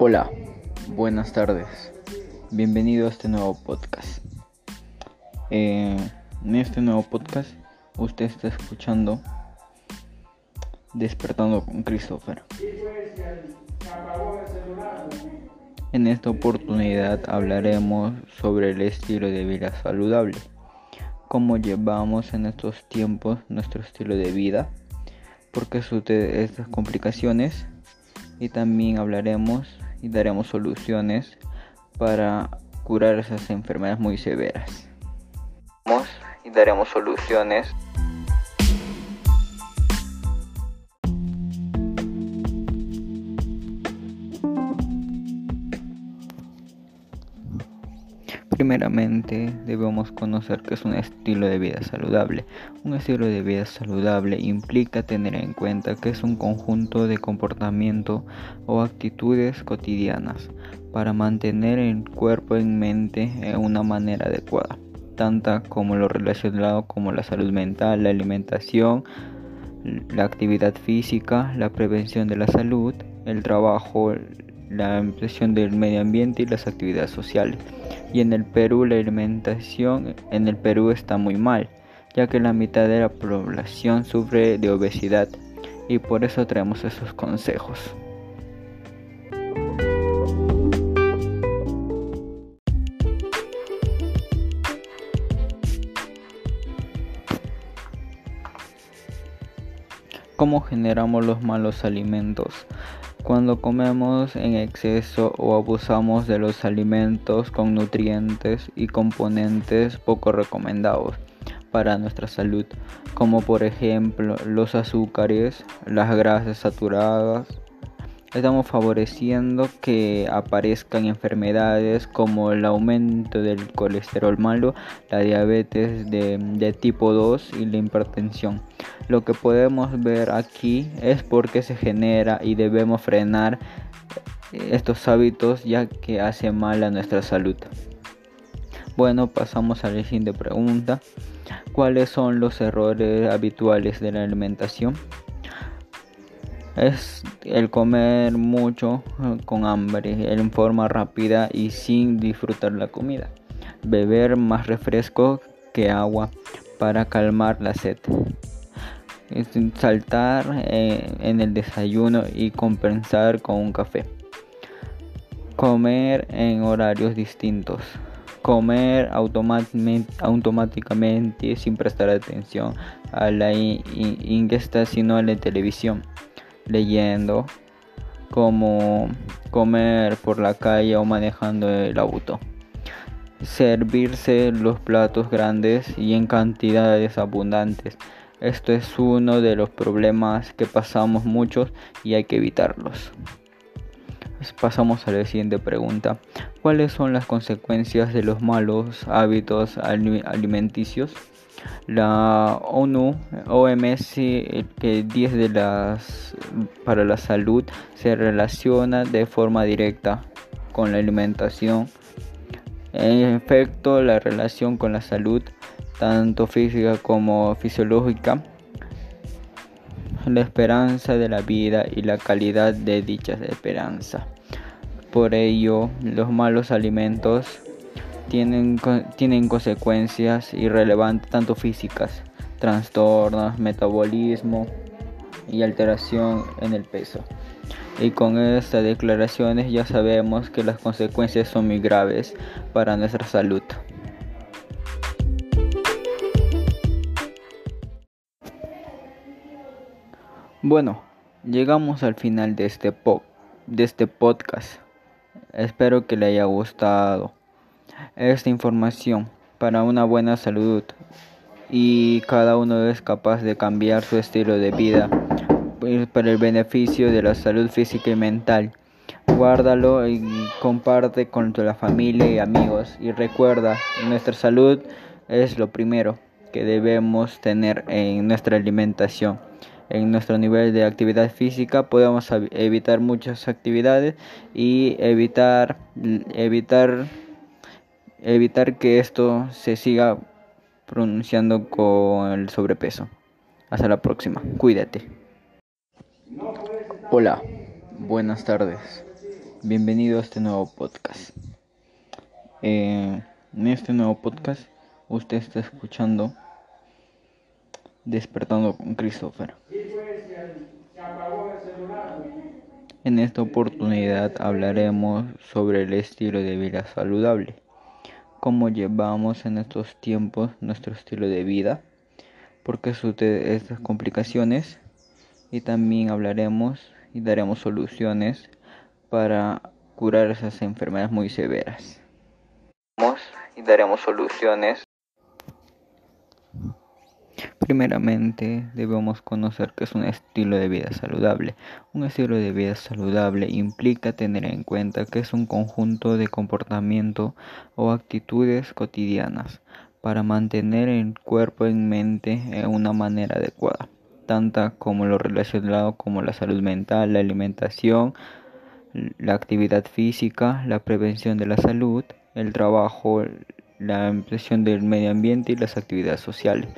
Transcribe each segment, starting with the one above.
Hola, buenas tardes. Bienvenido a este nuevo podcast. Eh, en este nuevo podcast usted está escuchando Despertando con Christopher. En esta oportunidad hablaremos sobre el estilo de vida saludable, cómo llevamos en estos tiempos nuestro estilo de vida, por qué estas complicaciones y también hablaremos y daremos soluciones para curar esas enfermedades muy severas. Y daremos soluciones. Primeramente debemos conocer qué es un estilo de vida saludable. Un estilo de vida saludable implica tener en cuenta que es un conjunto de comportamiento o actitudes cotidianas para mantener el cuerpo en mente en una manera adecuada, tanto como lo relacionado como la salud mental, la alimentación, la actividad física, la prevención de la salud, el trabajo, la impresión del medio ambiente y las actividades sociales. Y en el Perú la alimentación en el Perú está muy mal, ya que la mitad de la población sufre de obesidad y por eso traemos esos consejos. ¿Cómo generamos los malos alimentos? Cuando comemos en exceso o abusamos de los alimentos con nutrientes y componentes poco recomendados para nuestra salud, como por ejemplo los azúcares, las grasas saturadas, estamos favoreciendo que aparezcan enfermedades como el aumento del colesterol malo, la diabetes de, tipo 2 y la hipertensión. Lo que podemos ver aquí es porque se genera y debemos frenar estos hábitos ya que hace mal a nuestra salud. Bueno, pasamos a la siguiente pregunta. ¿Cuáles son los errores habituales de la alimentación? es el comer mucho eh, con hambre en forma rápida y sin disfrutar la comida. Beber más refresco que agua para calmar la sed. Saltar eh, en el desayuno y compensar con un café. Comer en horarios distintos. Comer automáticamente sin prestar atención a la ingesta sino a la televisión leyendo, como comer por la calle o manejando el auto. Servirse los platos grandes y en cantidades abundantes. Esto es uno de los problemas que pasamos muchos y hay que evitarlos. Pasamos a la siguiente pregunta. ¿Cuáles son las consecuencias de los malos hábitos alimenticios? La ONU, OMS, que 10 de las para la salud se relaciona de forma directa con la alimentación. En efecto, la relación con la salud, tanto física como fisiológica, la esperanza de la vida y la calidad de dicha esperanza. Por ello, los malos alimentos tienen, tienen consecuencias irrelevantes tanto físicas, trastornos, metabolismo y alteración en el peso. Y con estas declaraciones ya sabemos que las consecuencias son muy graves para nuestra salud. Bueno, llegamos al final de este, de este podcast. Espero que le haya gustado esta información para una buena salud y cada uno es capaz de cambiar su estilo de vida pues, para el beneficio de la salud física y mental. Guárdalo y comparte con la familia y amigos y recuerda, nuestra salud es lo primero que debemos tener en nuestra alimentación. En nuestro nivel de actividad física podemos evitar muchas actividades y evitar evitar evitar que esto se siga pronunciando con el sobrepeso. Hasta la próxima. Cuídate. Hola, buenas tardes. Bienvenido a este nuevo podcast. Eh, en este nuevo podcast usted está escuchando Despertando con Christopher. En esta oportunidad hablaremos sobre el estilo de vida saludable, cómo llevamos en estos tiempos nuestro estilo de vida, por qué suceden estas complicaciones y también hablaremos y daremos soluciones para curar esas enfermedades muy severas. Y daremos soluciones. Primeramente debemos conocer qué es un estilo de vida saludable. Un estilo de vida saludable implica tener en cuenta que es un conjunto de comportamiento o actitudes cotidianas para mantener el cuerpo en mente en una manera adecuada tanto como lo relacionado como la salud mental, la alimentación, la actividad física, la prevención de la salud, el trabajo, la impresión del medio ambiente y las actividades sociales.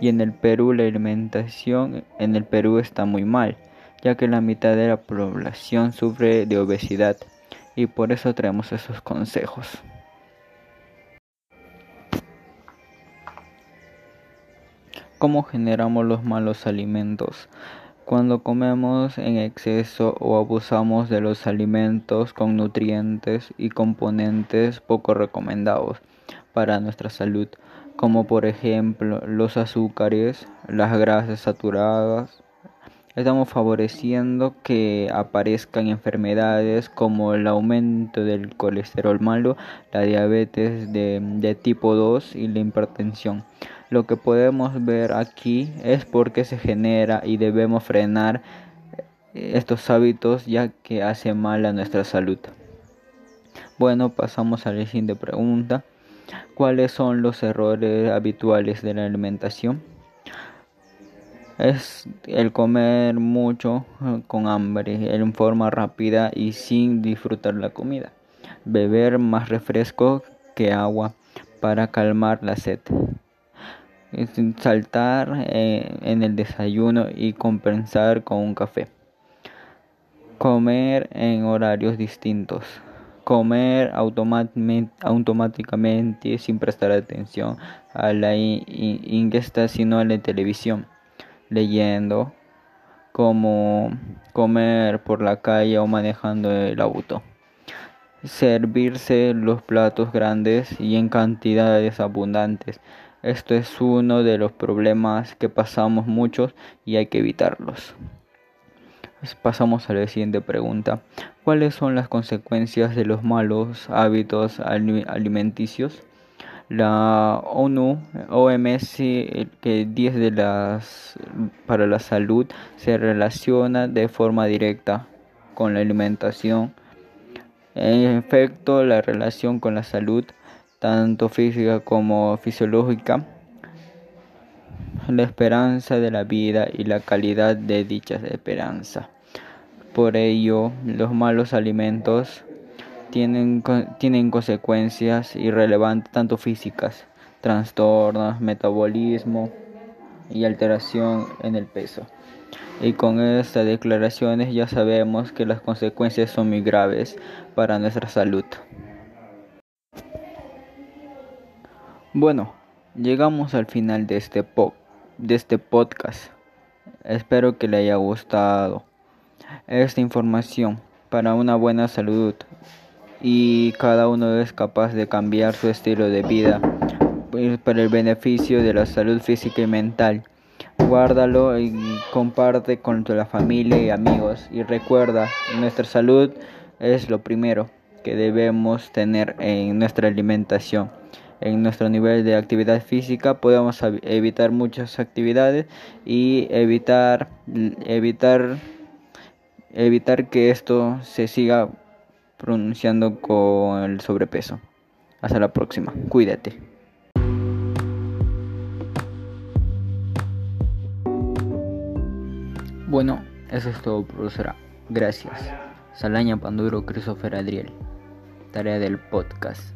Y en el Perú la alimentación en el Perú está muy mal, ya que la mitad de la población sufre de obesidad y por eso traemos esos consejos. ¿Cómo generamos los malos alimentos? Cuando comemos en exceso o abusamos de los alimentos con nutrientes y componentes poco recomendados para nuestra salud, como por ejemplo los azúcares, las grasas saturadas, estamos favoreciendo que aparezcan enfermedades como el aumento del colesterol malo, la diabetes de, de tipo 2 y la hipertensión. Lo que podemos ver aquí es por qué se genera y debemos frenar estos hábitos ya que hace mal a nuestra salud. Bueno, pasamos a la siguiente pregunta. ¿Cuáles son los errores habituales de la alimentación? Es el comer mucho eh, con hambre, en forma rápida y sin disfrutar la comida. Beber más refresco que agua para calmar la sed saltar eh, en el desayuno y compensar con un café. Comer en horarios distintos. Comer automáticamente sin prestar atención a la ingesta sino a la televisión. Leyendo. Como comer por la calle o manejando el auto servirse los platos grandes y en cantidades abundantes esto es uno de los problemas que pasamos muchos y hay que evitarlos. Pues pasamos a la siguiente pregunta. ¿Cuáles son las consecuencias de los malos hábitos alimenticios? La ONU, OMS, que 10 de las para la salud se relaciona de forma directa con la alimentación. En efecto, la relación con la salud tanto física como fisiológica, la esperanza de la vida y la calidad de dicha esperanza. Por ello, los malos alimentos tienen, tienen consecuencias irrelevantes tanto físicas, trastornos, metabolismo y alteración en el peso. Y con estas declaraciones ya sabemos que las consecuencias son muy graves para nuestra salud. Bueno, llegamos al final de este, de este podcast. Espero que le haya gustado esta información para una buena salud y cada uno es capaz de cambiar su estilo de vida pues, para el beneficio de la salud física y mental. Guárdalo y comparte con la familia y amigos y recuerda, nuestra salud es lo primero que debemos tener en nuestra alimentación en nuestro nivel de actividad física podemos evitar muchas actividades y evitar evitar evitar que esto se siga pronunciando con el sobrepeso. Hasta la próxima. Cuídate. Bueno, eso es todo, profesora. Gracias. Salaña Panduro Christopher Adriel. Tarea del podcast.